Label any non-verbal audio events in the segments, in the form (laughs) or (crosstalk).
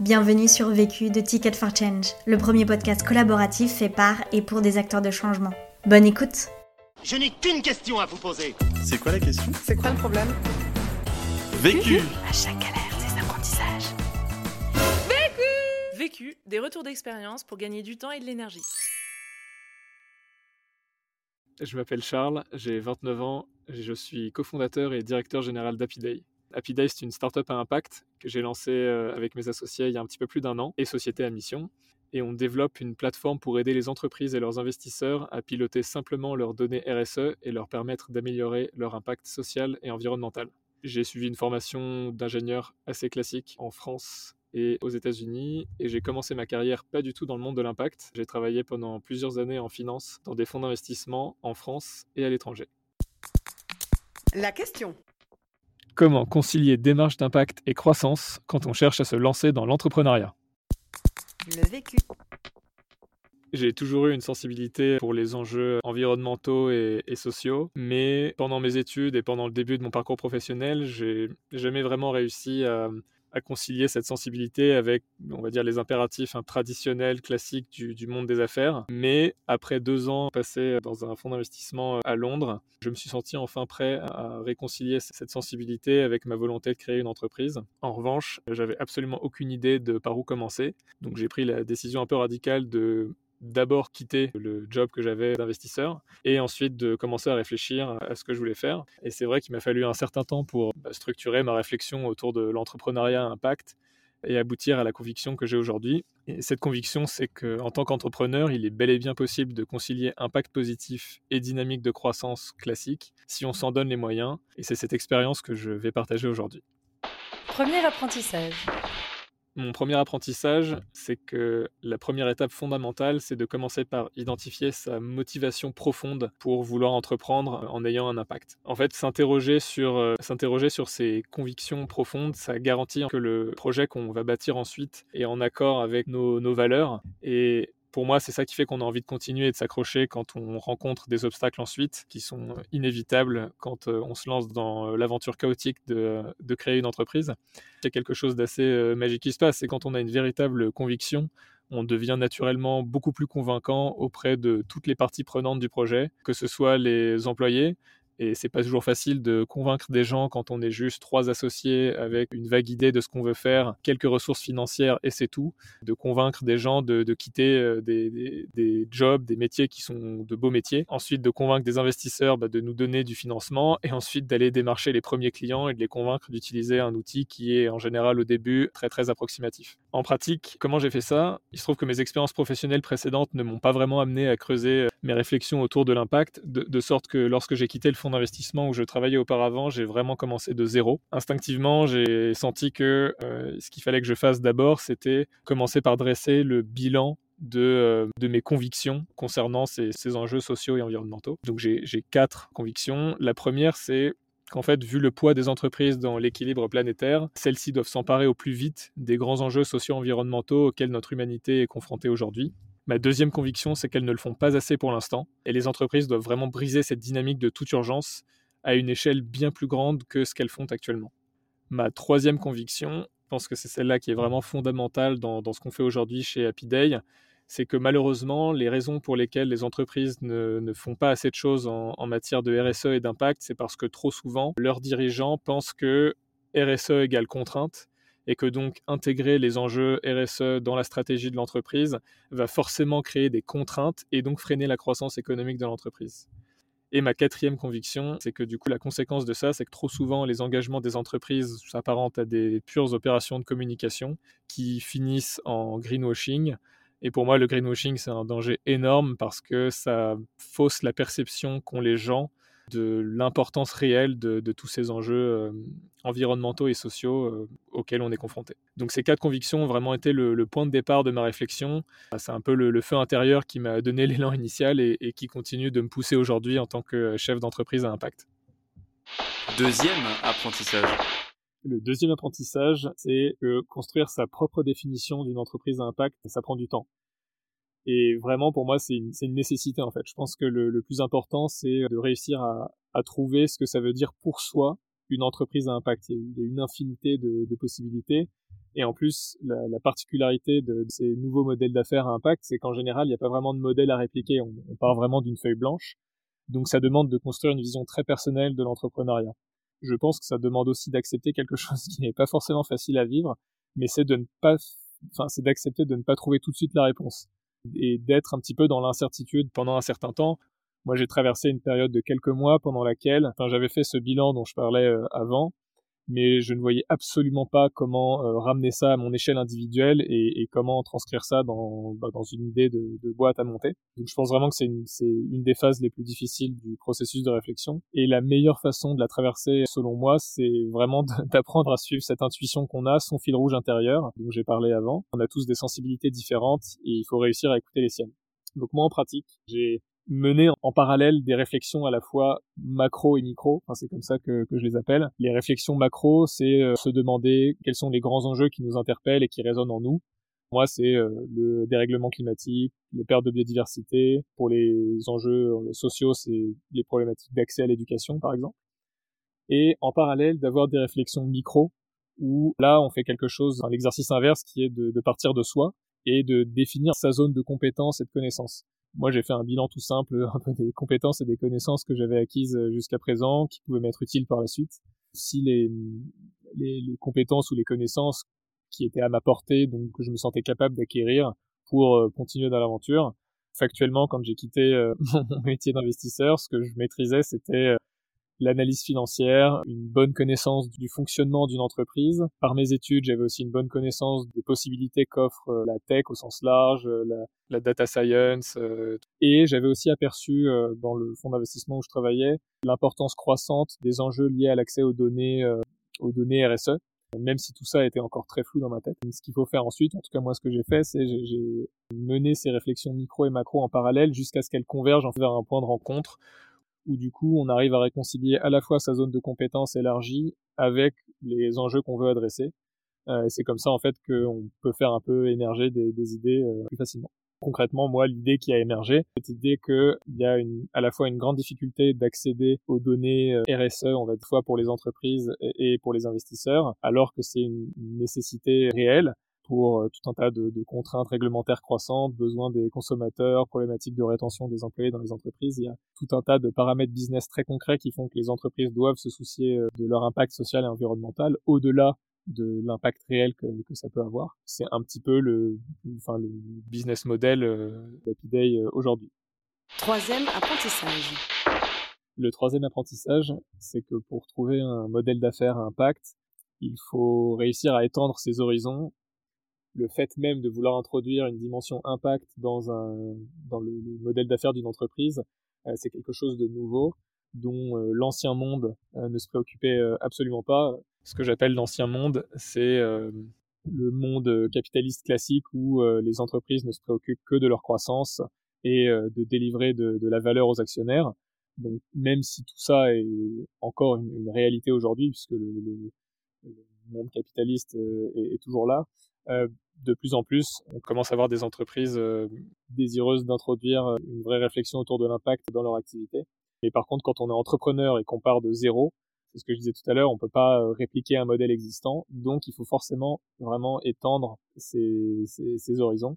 Bienvenue sur Vécu de Ticket for Change, le premier podcast collaboratif fait par et pour des acteurs de changement. Bonne écoute Je n'ai qu'une question à vous poser. C'est quoi la question? C'est quoi le problème? Vécu À chaque galère, des apprentissages. Vécu, des retours d'expérience pour gagner du temps et de l'énergie. Je m'appelle Charles, j'ai 29 ans, je suis cofondateur et directeur général d'Apiday. Apiday, c'est une startup à impact que j'ai lancée euh, avec mes associés il y a un petit peu plus d'un an et société à mission. Et on développe une plateforme pour aider les entreprises et leurs investisseurs à piloter simplement leurs données RSE et leur permettre d'améliorer leur impact social et environnemental. J'ai suivi une formation d'ingénieur assez classique en France et aux États-Unis et j'ai commencé ma carrière pas du tout dans le monde de l'impact. J'ai travaillé pendant plusieurs années en finance dans des fonds d'investissement en France et à l'étranger. La question. Comment concilier démarche d'impact et croissance quand on cherche à se lancer dans l'entrepreneuriat? Le vécu. J'ai toujours eu une sensibilité pour les enjeux environnementaux et, et, sociaux, mais pendant mes études et pendant le début de mon parcours professionnel, j'ai jamais vraiment réussi à, à concilier cette sensibilité avec, on va dire, les impératifs hein, traditionnels, classiques du, du, monde des affaires. Mais après deux ans passés dans un fonds d'investissement à Londres, je me suis senti enfin prêt à réconcilier cette sensibilité avec ma volonté de créer une entreprise. En revanche, j'avais absolument aucune idée de par où commencer. Donc j'ai pris la décision un peu radicale de d'abord quitter le job que j'avais d'investisseur et ensuite de commencer à réfléchir à ce que je voulais faire. Et c'est vrai qu'il m'a fallu un certain temps pour bah, structurer ma réflexion autour de l'entrepreneuriat impact et aboutir à la conviction que j'ai aujourd'hui. Et cette conviction, c'est qu'en tant qu'entrepreneur, il est bel et bien possible de concilier impact positif et dynamique de croissance classique si on s'en donne les moyens. Et c'est cette expérience que je vais partager aujourd'hui. Premier apprentissage. Mon premier apprentissage, c'est que la première étape fondamentale, c'est de commencer par identifier sa motivation profonde pour vouloir entreprendre en ayant un impact. En fait, s'interroger sur, euh, s'interroger sur ses convictions profondes, ça garantit que le projet qu'on va bâtir ensuite est en accord avec nos, nos valeurs. Et pour moi, c'est ça qui fait qu'on a envie de continuer et de s'accrocher quand on rencontre des obstacles ensuite qui sont inévitables quand euh, on se lance dans euh, l'aventure chaotique de, créer une entreprise. Il y a quelque chose d'assez euh, magique qui se passe, c'est quand on a une véritable conviction, on devient naturellement beaucoup plus convaincant auprès de toutes les parties prenantes du projet, que ce soit les employés, et c'est pas toujours facile de convaincre des gens quand on est juste trois associés avec une vague idée de ce qu'on veut faire, quelques ressources financières et c'est tout. De convaincre des gens de, quitter euh, des, des, des, jobs, des métiers qui sont de beaux métiers. Ensuite, de convaincre des investisseurs bah, de nous donner du financement et ensuite d'aller démarcher les premiers clients et de les convaincre d'utiliser un outil qui est en général au début très très approximatif. En pratique, comment j'ai fait ça? Il se trouve que mes expériences professionnelles précédentes ne m'ont pas vraiment amené à creuser euh, mes réflexions autour de l'impact, de, de sorte que lorsque j'ai quitté le fonds d'investissement où je travaillais auparavant, j'ai vraiment commencé de zéro. Instinctivement, j'ai senti que euh, ce qu'il fallait que je fasse d'abord, c'était commencer par dresser le bilan de, euh, mes convictions concernant ces, enjeux sociaux et environnementaux. Donc j'ai quatre convictions. La première, c'est qu'en fait, vu le poids des entreprises dans l'équilibre planétaire, celles-ci doivent s'emparer au plus vite des grands enjeux socio-environnementaux auxquels notre humanité est confrontée aujourd'hui. Ma deuxième conviction, c'est qu'elles ne le font pas assez pour l'instant, et les entreprises doivent vraiment briser cette dynamique de toute urgence à une échelle bien plus grande que ce qu'elles font actuellement. Ma troisième conviction, je pense que c'est celle-là qui est vraiment fondamentale dans, ce qu'on fait aujourd'hui chez Happy Day, c'est que malheureusement, les raisons pour lesquelles les entreprises ne, font pas assez de choses en matière de RSE et d'impact, c'est parce que trop souvent, leurs dirigeants pensent que RSE égale contrainte et que donc intégrer les enjeux RSE dans la stratégie de l'entreprise va forcément créer des contraintes et donc freiner la croissance économique de l'entreprise. Et ma quatrième conviction, c'est que du coup, la conséquence de ça, c'est que trop souvent, les engagements des entreprises s'apparentent à des pures opérations de communication qui finissent en greenwashing. Et pour moi, le greenwashing, c'est un danger énorme parce que ça fausse la perception qu'ont les gens de l'importance réelle de, de, tous ces enjeux euh, environnementaux et sociaux euh, auxquels on est confronté. Donc ces quatre convictions ont vraiment été le, le point de départ de ma réflexion. C'est un peu le, le, feu intérieur qui m'a donné (laughs) l'élan initial et, et, qui continue de me pousser aujourd'hui en tant que chef d'entreprise à impact. Deuxième apprentissage. Le deuxième apprentissage, c'est que construire sa propre définition d'une entreprise à impact, ça prend du temps. Et vraiment, pour moi, c'est une, une, nécessité en fait. Je pense que le, le plus important, c'est de réussir à, à, trouver ce que ça veut dire pour soi une entreprise à impact. Il y a une infinité de, de possibilités. Et en plus, la, la particularité de ces nouveaux modèles d'affaires à impact, c'est qu'en général, il n'y a pas vraiment de modèle à répliquer. On, on part vraiment d'une feuille blanche. Donc ça demande de construire une vision très personnelle de l'entrepreneuriat. Je pense que ça demande aussi d'accepter quelque (laughs) chose qui n'est pas forcément facile à vivre, mais c'est de ne pas, enfin, c'est d'accepter de ne pas trouver tout de suite la réponse et d'être un petit peu dans l'incertitude pendant un certain temps. Moi, j'ai traversé une période de quelques mois pendant laquelle, enfin, j'avais fait ce bilan dont je parlais euh, avant, mais je ne voyais absolument pas comment euh, ramener ça à mon échelle individuelle et, comment transcrire ça dans, bah, dans une idée de, de, boîte à monter. Donc je pense vraiment que c'est une, une des phases les plus difficiles du processus de réflexion. Et la meilleure façon de la traverser, selon moi, c'est vraiment (laughs) d'apprendre à suivre cette intuition qu'on a, son fil rouge intérieur, dont j'ai parlé avant. On a tous des sensibilités différentes et il faut réussir à écouter les siennes. Donc moi en pratique, j'ai mener en parallèle des réflexions à la fois macro et micro, enfin, c'est comme ça que, que, je les appelle. Les réflexions macro, c'est euh, se demander quels sont les grands enjeux qui nous interpellent et qui résonnent en nous. Moi, c'est euh, le dérèglement climatique, les pertes de biodiversité. Pour les enjeux euh, sociaux, c'est les problématiques d'accès à l'éducation, par exemple. Et en parallèle, d'avoir des réflexions micro, où là, on fait quelque chose, un exercice inverse qui est de, de partir de soi et de définir sa zone de compétence et de connaissance. Moi, j'ai fait un bilan tout simple, (laughs) un peu des compétences et des connaissances que j'avais acquises euh, jusqu'à présent, qui pouvaient m'être utiles par la suite. Si les, les, les, compétences ou les connaissances qui étaient à ma portée, donc que je me sentais capable d'acquérir pour euh, continuer dans l'aventure. Factuellement, quand j'ai quitté euh, (laughs) mon métier d'investisseur, ce que je maîtrisais, c'était l'analyse financière, une bonne connaissance du fonctionnement d'une entreprise. Par mes études, j'avais aussi une bonne connaissance des possibilités qu'offre euh, la tech au sens large, euh, la, data science, euh, et j'avais aussi aperçu dans le fonds d'investissement où je travaillais l'importance croissante des enjeux liés à l'accès aux données, aux données RSE même si tout ça était encore très flou dans ma tête. ce qu'il faut faire ensuite, en tout cas moi ce que j'ai fait, c'est j'ai mené ces réflexions micro et macro en parallèle jusqu'à ce qu'elles convergent vers un point de rencontre où du coup on arrive à réconcilier à la fois sa zone de compétence élargie avec les enjeux qu'on veut adresser. Euh, et c'est comme ça en fait qu'on peut faire un peu émerger des, des idées euh, plus facilement. Concrètement, moi, l'idée qui a émergé, cette idée qu'il y a une, à la fois une grande difficulté d'accéder aux données euh, RSE, on va dire, fois pour les entreprises et pour les investisseurs, alors que c'est une nécessité réelle pour euh, tout un tas de, de, contraintes réglementaires croissantes, besoins des consommateurs, problématiques de rétention des employés dans les entreprises. Il y a tout un tas de paramètres business très concrets qui font que les entreprises doivent se soucier euh, de leur impact social et environnemental au-delà de l'impact réel que, que, ça peut avoir. C'est un petit peu le, enfin, le business model euh, d'Happy aujourd'hui. Troisième apprentissage. Le troisième apprentissage, c'est que pour trouver un modèle d'affaires à impact, il faut réussir à étendre ses horizons le fait même de vouloir introduire une dimension impact dans un dans le, modèle d'affaires d'une entreprise, euh, c'est quelque chose de nouveau dont euh, l'ancien monde euh, ne se préoccupait absolument pas. Ce que j'appelle l'ancien monde, c'est le monde capitaliste classique où les entreprises ne se préoccupent que de leur croissance et de délivrer de, la valeur aux actionnaires. Donc même si tout ça est encore une, réalité aujourd'hui, puisque le, monde capitaliste est, toujours là, de plus en plus, on commence à avoir des entreprises euh, désireuses d'introduire euh, une vraie réflexion autour de l'impact dans leur activité. Et par contre, quand on est entrepreneur et qu'on part de zéro, c'est ce que je disais tout à l'heure, on peut pas répliquer un modèle existant, donc il faut forcément vraiment étendre ses, horizons.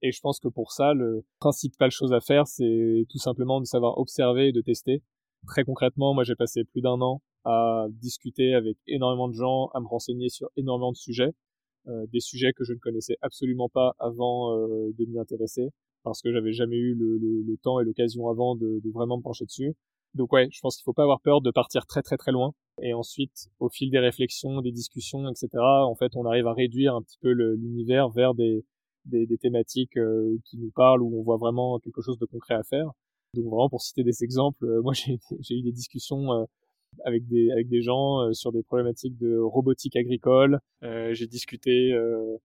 Et je pense que pour ça, le principal chose à faire, c'est tout simplement de savoir observer et de tester. Très concrètement, moi j'ai passé plus d'un an à discuter avec énormément de gens, à me renseigner sur énormément de sujets. Euh, des sujets que je ne connaissais absolument pas avant euh, de m'y intéresser, parce que j'avais jamais eu le, le, le temps et l'occasion avant de, de, vraiment me pencher dessus. Donc ouais, je pense qu'il faut pas avoir peur de partir très très très loin. Et ensuite, au fil des réflexions, des discussions, etc., en fait, on arrive à réduire un petit peu l'univers vers des, des, des thématiques euh, qui nous parlent, où on voit vraiment quelque chose de concret à faire. Donc vraiment, pour citer des exemples, moi (laughs) j'ai eu des discussions avec des avec des gens euh, sur des problématiques de robotique agricole. Euh, j'ai discuté euh,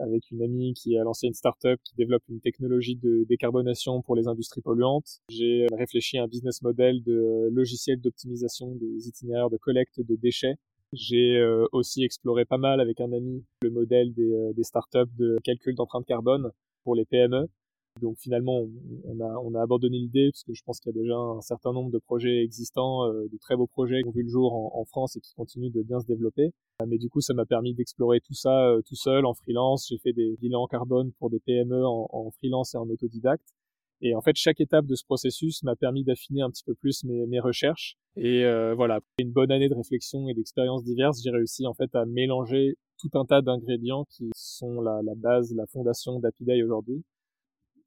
avec une amie qui a lancé une start-up qui développe une technologie de décarbonation pour les industries polluantes. J'ai réfléchi à un business model de logiciel d'optimisation des itinéraires de collecte de déchets. J'ai aussi exploré pas mal avec un ami le modèle des, des startups de calcul d'empreinte carbone pour les PME. Donc finalement, on, a, on a abandonné l'idée parce que je pense qu'il y a déjà un certain nombre de projets existants, euh, de très beaux projets qui ont vu le jour en, France et qui continuent de bien se développer. Euh, mais du coup, ça m'a permis d'explorer tout ça euh, tout seul en freelance. J'ai fait des bilans carbone pour des PME en, en freelance et en autodidacte. Et en fait, chaque étape de ce processus m'a permis d'affiner un petit peu plus mes, mes recherches. Et euh, voilà, après une bonne année de réflexion et d'expériences diverses, j'ai réussi en fait à mélanger tout un tas d'ingrédients qui sont la, la, base, la fondation d'Apiday aujourd'hui.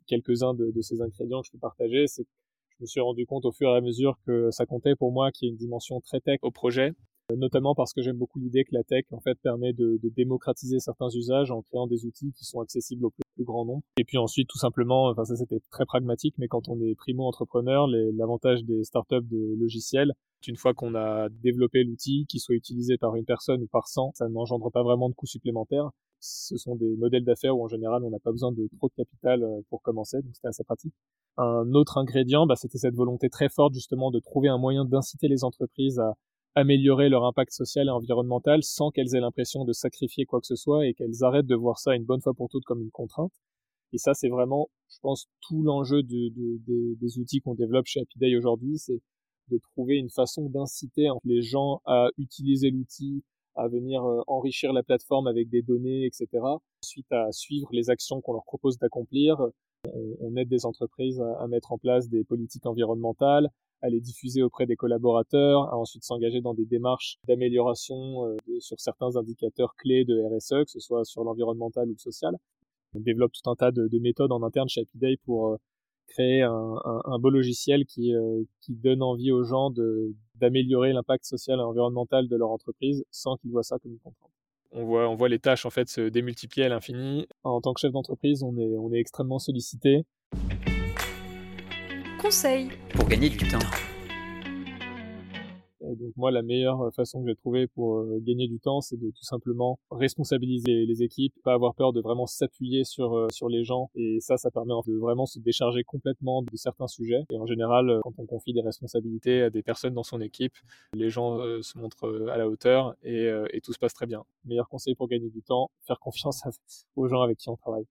Quelques-uns de, de, ces ingrédients que je peux partager, c'est que je me suis rendu compte au fur et à mesure que ça comptait pour moi qu'il y ait une dimension très tech au projet, notamment parce que j'aime beaucoup l'idée que la tech en fait permet de, de, démocratiser certains usages en créant des outils qui sont accessibles au plus, grand nombre. Et puis ensuite, tout simplement, enfin ça c'était très pragmatique, mais quand on est primo-entrepreneur, l'avantage des startups de logiciels, une fois qu'on a développé l'outil, qu'il soit utilisé par une personne ou par 100, ça n'engendre pas vraiment de coûts supplémentaires. Ce sont des modèles d'affaires où en général on n'a pas besoin de trop de capital euh, pour commencer, donc c'était assez pratique. Un autre ingrédient, bah, c'était cette volonté très forte justement de trouver un moyen d'inciter les entreprises à améliorer leur impact social et environnemental sans qu'elles aient l'impression de sacrifier quoi que ce soit et qu'elles arrêtent de voir ça une bonne fois pour toutes comme une contrainte. Et ça, c'est vraiment, je pense, tout l'enjeu de, de, des, outils qu'on développe chez Happy aujourd'hui, c'est de trouver une façon d'inciter les gens à utiliser l'outil, à venir euh, enrichir la plateforme avec des données, etc. Ensuite, à suivre les actions qu'on leur propose d'accomplir. On, aide des entreprises à, mettre en place des politiques environnementales, à les diffuser auprès des collaborateurs, à ensuite s'engager dans des démarches d'amélioration euh, sur certains indicateurs clés de RSE, que ce soit sur l'environnemental ou le social. On développe tout un tas de, de méthodes en interne chez Happy pour euh, créer un, un, un, beau logiciel qui, euh, qui donne envie aux gens d'améliorer l'impact social et environnemental de leur entreprise sans qu'ils voient ça comme une contrainte. On voit, on voit les tâches en fait se démultiplier à l'infini. En tant que chef d'entreprise, on est, on est extrêmement sollicité conseil pour gagner du temps. Et donc moi, la meilleure façon que j'ai trouvé pour euh, gagner du temps, c'est de tout simplement responsabiliser les équipes, pas avoir peur de vraiment s'appuyer sur euh, sur les gens. Et ça, ça permet de vraiment se décharger complètement de certains sujets. Et en général, euh, quand on confie des responsabilités à des personnes dans son équipe, les gens se montrent à la hauteur et, et, tout se passe très bien. Meilleur conseil pour gagner du temps, faire confiance (laughs) aux gens avec qui on travaille.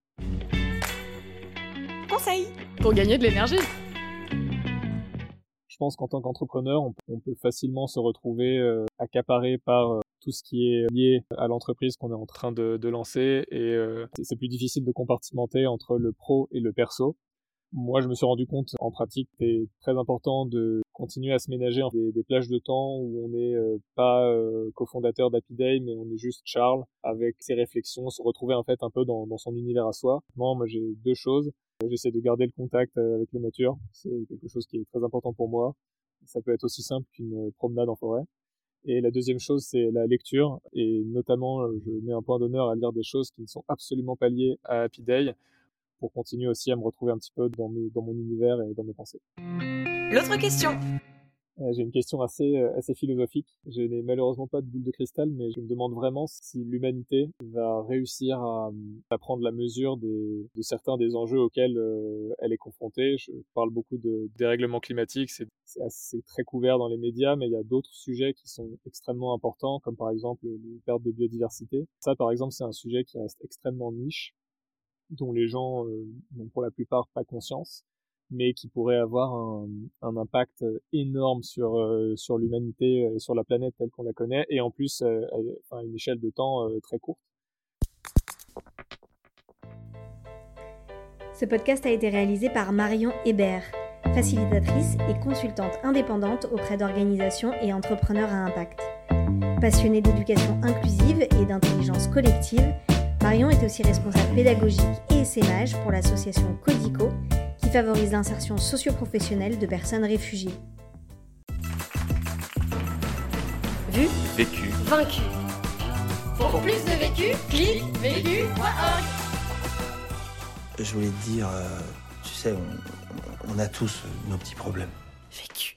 Conseil pour gagner de l'énergie je pense qu'en tant qu'entrepreneur, on, peut facilement se retrouver euh, accaparé par euh, tout ce qui est lié à l'entreprise qu'on est en train de, lancer et euh, c'est plus difficile de compartimenter entre le pro et le perso. Moi, je me suis rendu compte en pratique c'est très important de continuer à se ménager des, des plages de temps où on n'est pas cofondateur d'Happy mais on est juste Charles avec ses réflexions, se retrouver en fait un peu dans, son univers à soi. Moi j'ai deux choses. J'essaie de garder le contact euh, avec la nature. C'est quelque chose qui est très important pour moi. Ça peut être aussi simple qu'une promenade en forêt. Et la deuxième chose, c'est la lecture. Et notamment, euh, je mets un point d'honneur à lire des choses qui ne sont absolument pas liées à Happy Day pour continuer aussi à me retrouver un petit peu dans, dans mon univers et dans mes pensées. L'autre question euh, j'ai une question assez, euh, assez philosophique. Je n'ai malheureusement pas de boule de cristal, mais je me demande vraiment si l'humanité va réussir à, à, prendre la mesure des, de certains des enjeux auxquels euh, elle est confrontée. Je parle beaucoup de dérèglement climatique, c'est assez très couvert dans les médias, mais il y a d'autres sujets qui sont extrêmement importants, comme par exemple les pertes de biodiversité. Ça, par exemple, c'est un sujet qui reste extrêmement niche, dont les gens n'ont pour la plupart pas conscience mais qui pourrait avoir un, impact énorme sur euh, sur l'humanité et sur la planète telle qu'on la connaît et en plus euh, à une échelle de temps euh, très courte. Ce podcast a été réalisé par Marion Hébert, facilitatrice et consultante indépendante auprès d'organisations et entrepreneurs à impact. Passionnée d'éducation inclusive et d'intelligence collective, Marion est aussi responsable pédagogique et essaimage pour l'association Codico favorise l'insertion socio-professionnelle de personnes réfugiées. Vu, vécu, vaincu. Pour plus de vécu, clique vécu.org. Je voulais te dire, euh, tu sais, on, on a tous nos petits problèmes. Vécu.